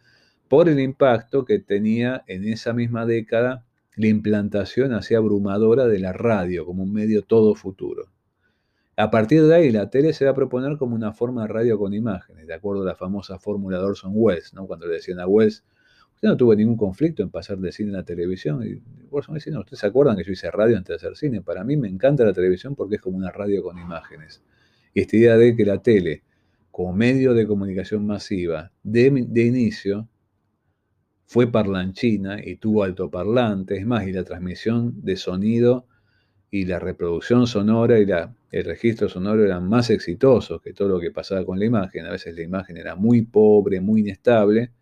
por el impacto que tenía en esa misma década la implantación así abrumadora de la radio como un medio todo futuro. A partir de ahí, la tele se va a proponer como una forma de radio con imágenes, de acuerdo a la famosa fórmula de Orson Welles, ¿no? cuando le decían a Welles, usted no tuvo ningún conflicto en pasar de cine a la televisión. Y Orson dice, no, ustedes se acuerdan que yo hice radio antes de hacer cine. Para mí me encanta la televisión porque es como una radio con imágenes. Y esta idea de que la tele, como medio de comunicación masiva, de, de inicio, fue parlanchina y tuvo altoparlantes, es más, y la transmisión de sonido y la reproducción sonora y el registro sonoro eran más exitosos que todo lo que pasaba con la imagen. A veces la imagen era muy pobre, muy inestable,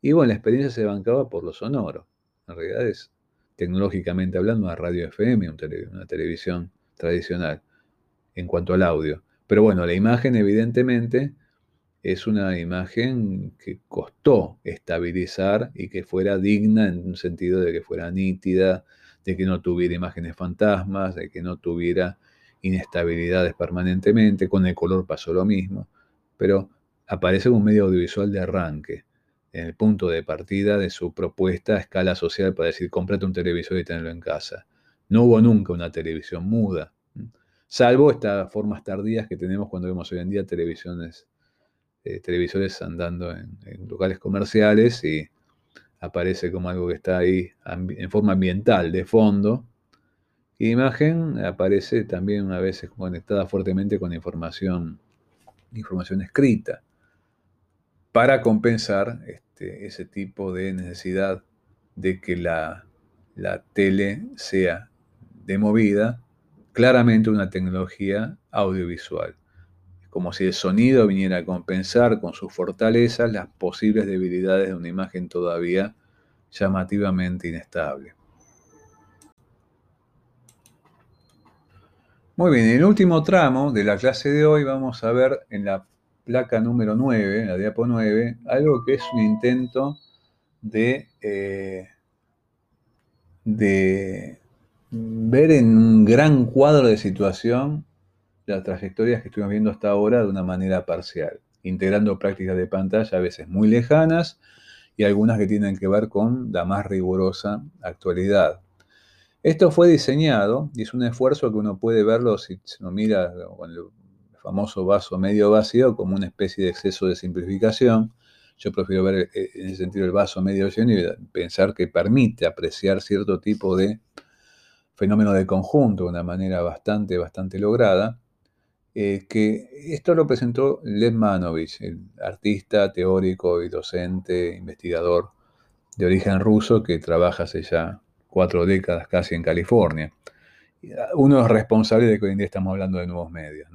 y bueno, la experiencia se bancaba por lo sonoro. En realidad es, tecnológicamente hablando, una radio FM, una televisión tradicional en cuanto al audio. Pero bueno, la imagen evidentemente es una imagen que costó estabilizar y que fuera digna en un sentido de que fuera nítida, de que no tuviera imágenes fantasmas, de que no tuviera inestabilidades permanentemente, con el color pasó lo mismo, pero aparece un medio audiovisual de arranque, en el punto de partida de su propuesta a escala social para decir, cómprate un televisor y tenerlo en casa. No hubo nunca una televisión muda, salvo estas formas tardías que tenemos cuando vemos hoy en día televisiones eh, televisores andando en, locales comerciales y aparece como algo que está ahí en forma ambiental, de fondo. Y imagen aparece también una vez conectada fuertemente con información, información escrita, para compensar este, ese tipo de necesidad de que la, la tele sea de movida, claramente una tecnología audiovisual como si el sonido viniera a compensar con sus fortalezas las posibles debilidades de una imagen todavía llamativamente inestable. Muy bien, en el último tramo de la clase de hoy vamos a ver en la placa número 9, en la diapo 9, algo que es un intento de, eh, de ver en un gran cuadro de situación las trayectorias que estuvimos viendo hasta ahora de una manera parcial, integrando prácticas de pantalla a veces muy lejanas y algunas que tienen que ver con la más rigurosa actualidad. Esto fue diseñado y es un esfuerzo que uno puede verlo si lo mira con el famoso vaso medio vacío como una especie de exceso de simplificación. Yo prefiero ver eh, en ese sentido el vaso medio lleno y pensar que permite apreciar cierto tipo de fenómeno de conjunto de una manera bastante, bastante lograda. Eh, que esto lo presentó Lev Manovich, el artista, teórico y docente, investigador de origen ruso que trabaja hace ya cuatro décadas casi en California. Uno es responsable de que hoy en día estamos hablando de nuevos medios.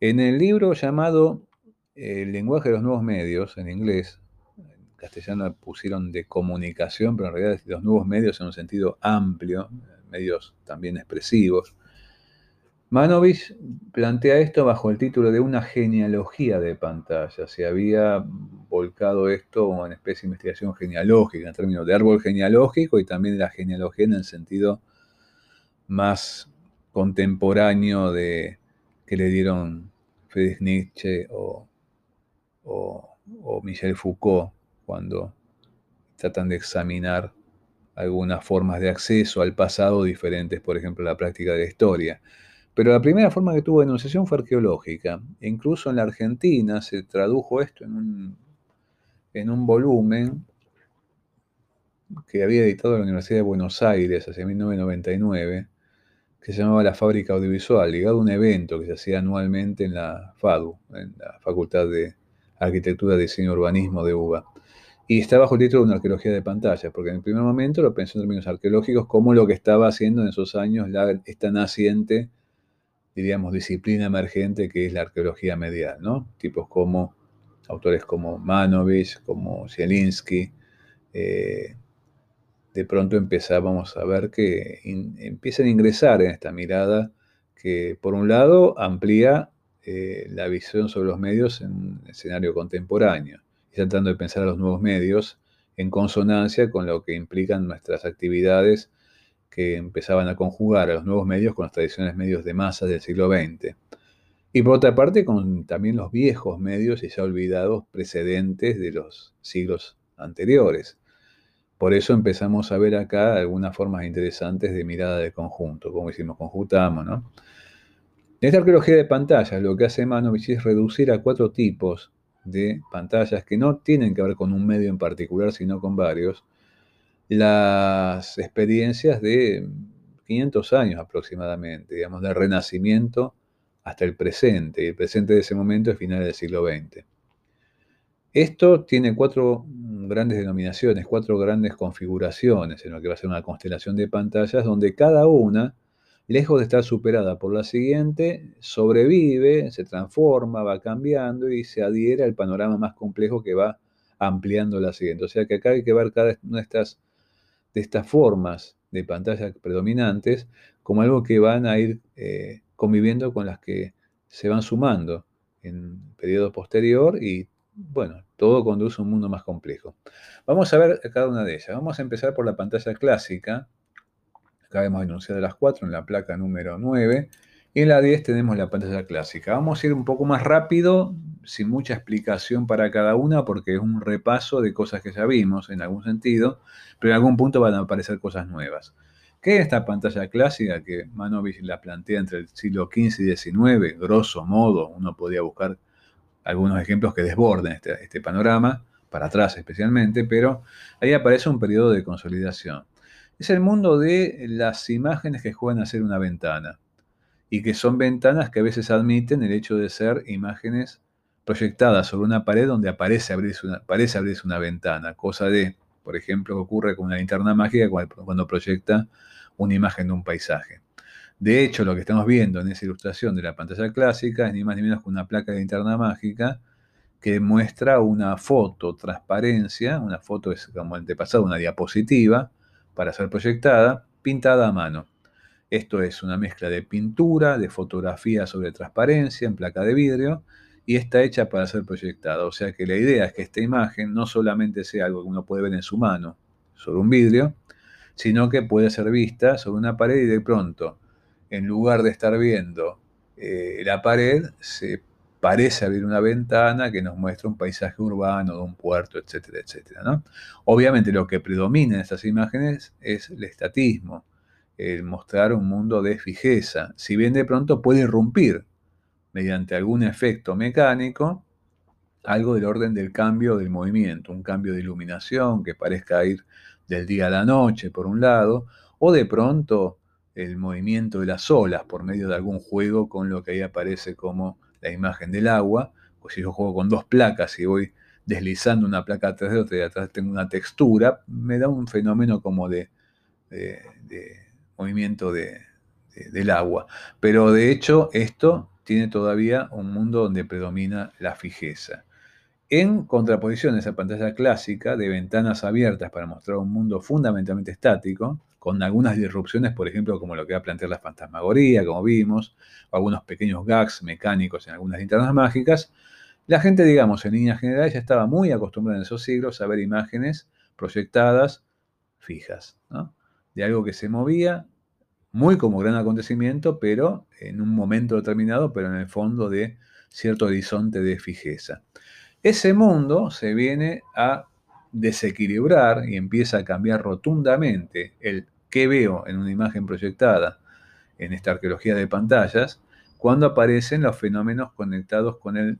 En el libro llamado El lenguaje de los nuevos medios, en inglés, en castellano pusieron de comunicación, pero en realidad los nuevos medios en un sentido amplio, medios también expresivos, Manovich plantea esto bajo el título de una genealogía de pantalla. Se había volcado esto como una especie de investigación genealógica, en términos de árbol genealógico y también de la genealogía en el sentido más contemporáneo de que le dieron Friedrich Nietzsche o, Michel Foucault cuando tratan de examinar algunas formas de acceso al pasado diferentes, por ejemplo, la práctica de la historia. Pero la primera forma que tuvo de enunciación fue arqueológica. incluso en la Argentina se tradujo esto en un, en un volumen que había editado la Universidad de Buenos Aires hacia 1999, que se llamaba la Fábrica Audiovisual, ligado a un evento que se hacía anualmente en la FADU, en la Facultad de Arquitectura, Diseño y Urbanismo de UBA. Y está bajo el título de una arqueología de pantallas, porque en el primer momento lo pensé en términos arqueológicos como lo que estaba haciendo en esos años la, esta naciente, diríamos, disciplina emergente que es la arqueología medial, ¿no? Tipos como, autores como Manovich, como Zielinski, eh, de pronto empezábamos a ver que empiezan a ingresar en esta mirada que, por un lado, amplía eh, la visión sobre los medios en un escenario contemporáneo y tratando de pensar a los nuevos medios en consonancia con lo que implican nuestras actividades que empezaban a conjugar a los nuevos medios con los tradicionales medios de masa del siglo XX. Y por otra parte, con también los viejos medios y ya olvidados precedentes de los siglos anteriores. Por eso empezamos a ver acá algunas formas interesantes de mirada de conjunto, como decimos, conjuntamos, ¿no? En esta arqueología de pantallas, lo que hace Manovich es reducir a cuatro tipos de pantallas que no tienen que ver con un medio en particular, sino con varios, las experiencias de 500 años aproximadamente, digamos, del renacimiento hasta el presente, y el presente de ese momento es final del siglo XX. Esto tiene cuatro grandes denominaciones, cuatro grandes configuraciones en lo que va a ser una constelación de pantallas, donde cada una, lejos de estar superada por la siguiente, sobrevive, se transforma, va cambiando y se adhiere al panorama más complejo que va ampliando la siguiente. O sea que acá hay que ver cada una de estas, de estas formas de pantallas predominantes como algo que van a ir eh, conviviendo con las que se van sumando en periodo posterior y bueno, todo conduce a un mundo más complejo. Vamos a ver cada una de ellas. Vamos a empezar por la pantalla clásica. Acá hemos enunciado las cuatro en la placa número 9. Y en la 10 tenemos la pantalla clásica. Vamos a ir un poco más rápido, sin mucha explicación para cada una, porque es un repaso de cosas que ya vimos en algún sentido, pero en algún punto van a aparecer cosas nuevas. ¿Qué es esta pantalla clásica que Manovich la plantea entre el siglo XV y XIX? Grosso modo, uno podía buscar algunos ejemplos que desborden este, este, panorama, para atrás especialmente, pero ahí aparece un periodo de consolidación. Es el mundo de las imágenes que juegan a ser una ventana y que son ventanas que a veces admiten el hecho de ser imágenes proyectadas sobre una pared donde aparece abrirse una, parece abrirse una ventana, cosa de, por ejemplo, que ocurre con una linterna mágica cuando proyecta una imagen de un paisaje. De hecho, lo que estamos viendo en esa ilustración de la pantalla clásica es ni más ni menos que una placa de linterna mágica que muestra una foto, transparencia, una foto es como antepasado, una diapositiva para ser proyectada, pintada a mano. Esto es una mezcla de pintura, de fotografía sobre transparencia en placa de vidrio y está hecha para ser proyectada. O sea que la idea es que esta imagen no solamente sea algo que uno puede ver en su mano sobre un vidrio, sino que puede ser vista sobre una pared y de pronto en lugar de estar viendo eh, la pared, se parece abrir una ventana que nos muestra un paisaje urbano, de un puerto, etcétera, etcétera. Obviamente lo que predomina en estas imágenes es el estatismo, el mostrar un mundo de fijeza, si bien de pronto puede irrumpir mediante algún efecto mecánico, algo del orden del cambio del movimiento, un cambio de iluminación que parezca ir del día a la noche, por un lado, o de pronto el movimiento de las olas por medio de algún juego con lo que ahí aparece como la imagen del agua, o si yo juego con dos placas y voy deslizando una placa atrás de otra y atrás tengo una textura, me da un fenómeno como de, movimiento del agua. Pero de hecho esto tiene todavía un mundo donde predomina la fijeza. En contraposición a esa pantalla clásica de ventanas abiertas para mostrar un mundo fundamentalmente estático, con algunas disrupciones, por ejemplo, como lo que va a plantear la fantasmagoría, como vimos, o algunos pequeños gags mecánicos en algunas linternas mágicas, la gente, digamos, en líneas generales ya estaba muy acostumbrada en esos siglos a ver imágenes proyectadas fijas, de algo que se movía, muy como gran acontecimiento, pero en un momento determinado, pero en el fondo de cierto horizonte de fijeza. Ese mundo se viene a desequilibrar y empieza a cambiar rotundamente el qué veo en una imagen proyectada en esta arqueología de pantallas cuando aparecen los fenómenos conectados con el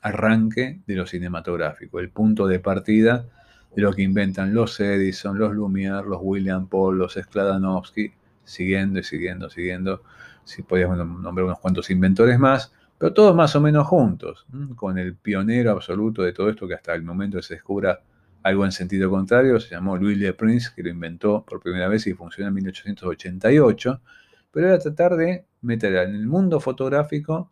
arranque de lo cinematográfico, el punto de partida de lo que inventan los Edison, los Lumière, los William Paul, los Skladanovsky, siguiendo y siguiendo, siguiendo. Si podíamos nombrar unos cuantos inventores más, pero todos más o menos juntos, con el pionero absoluto de todo esto que hasta el momento se descubra algo en sentido contrario, se llamó Louis Le Prince, que lo inventó por primera vez y funcionó en 1888, pero era tratar de meter en el mundo fotográfico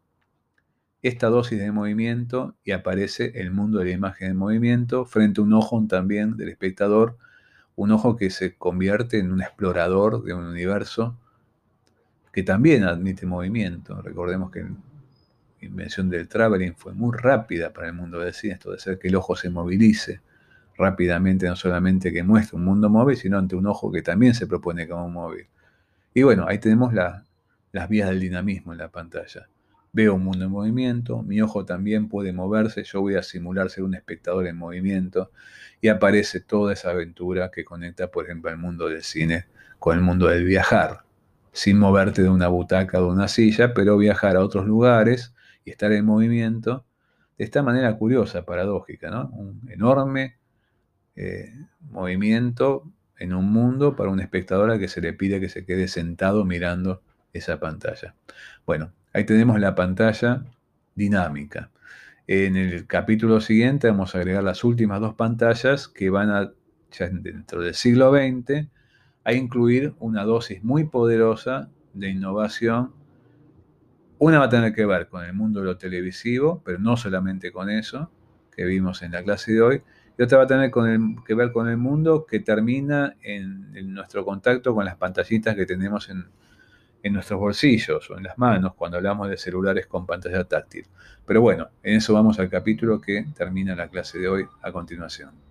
esta dosis de movimiento y aparece el mundo de la imagen en movimiento frente a un ojo también del espectador, un ojo que se convierte en un explorador de un universo que también admite movimiento. Recordemos que la invención del traveling fue muy rápida para el mundo del cine, esto de hacer que el ojo se movilice rápidamente, no solamente que muestre un mundo móvil, sino ante un ojo que también se propone como móvil. Y bueno, ahí tenemos las vías del dinamismo en la pantalla. Veo un mundo en movimiento, mi ojo también puede moverse, yo voy a simular ser un espectador en movimiento y aparece toda esa aventura que conecta, por ejemplo, el mundo del cine con el mundo del viajar, sin moverte de una butaca o de una silla, pero viajar a otros lugares y estar en movimiento de esta manera curiosa, paradójica, ¿no? Un enorme eh, movimiento en un mundo para un espectador a que se le pide que se quede sentado mirando esa pantalla. Bueno, Ahí tenemos la pantalla dinámica. En el capítulo siguiente vamos a agregar las últimas dos pantallas que van a, ya dentro del siglo XX, a incluir una dosis muy poderosa de innovación. Una va a tener que ver con el mundo de lo televisivo, pero no solamente con eso, que vimos en la clase de hoy, y otra va a tener que ver con el mundo que termina en nuestro contacto con las pantallitas que tenemos en, en nuestros bolsillos o en las manos cuando hablamos de celulares con pantalla táctil. Pero bueno, en eso vamos al capítulo que termina la clase de hoy a continuación.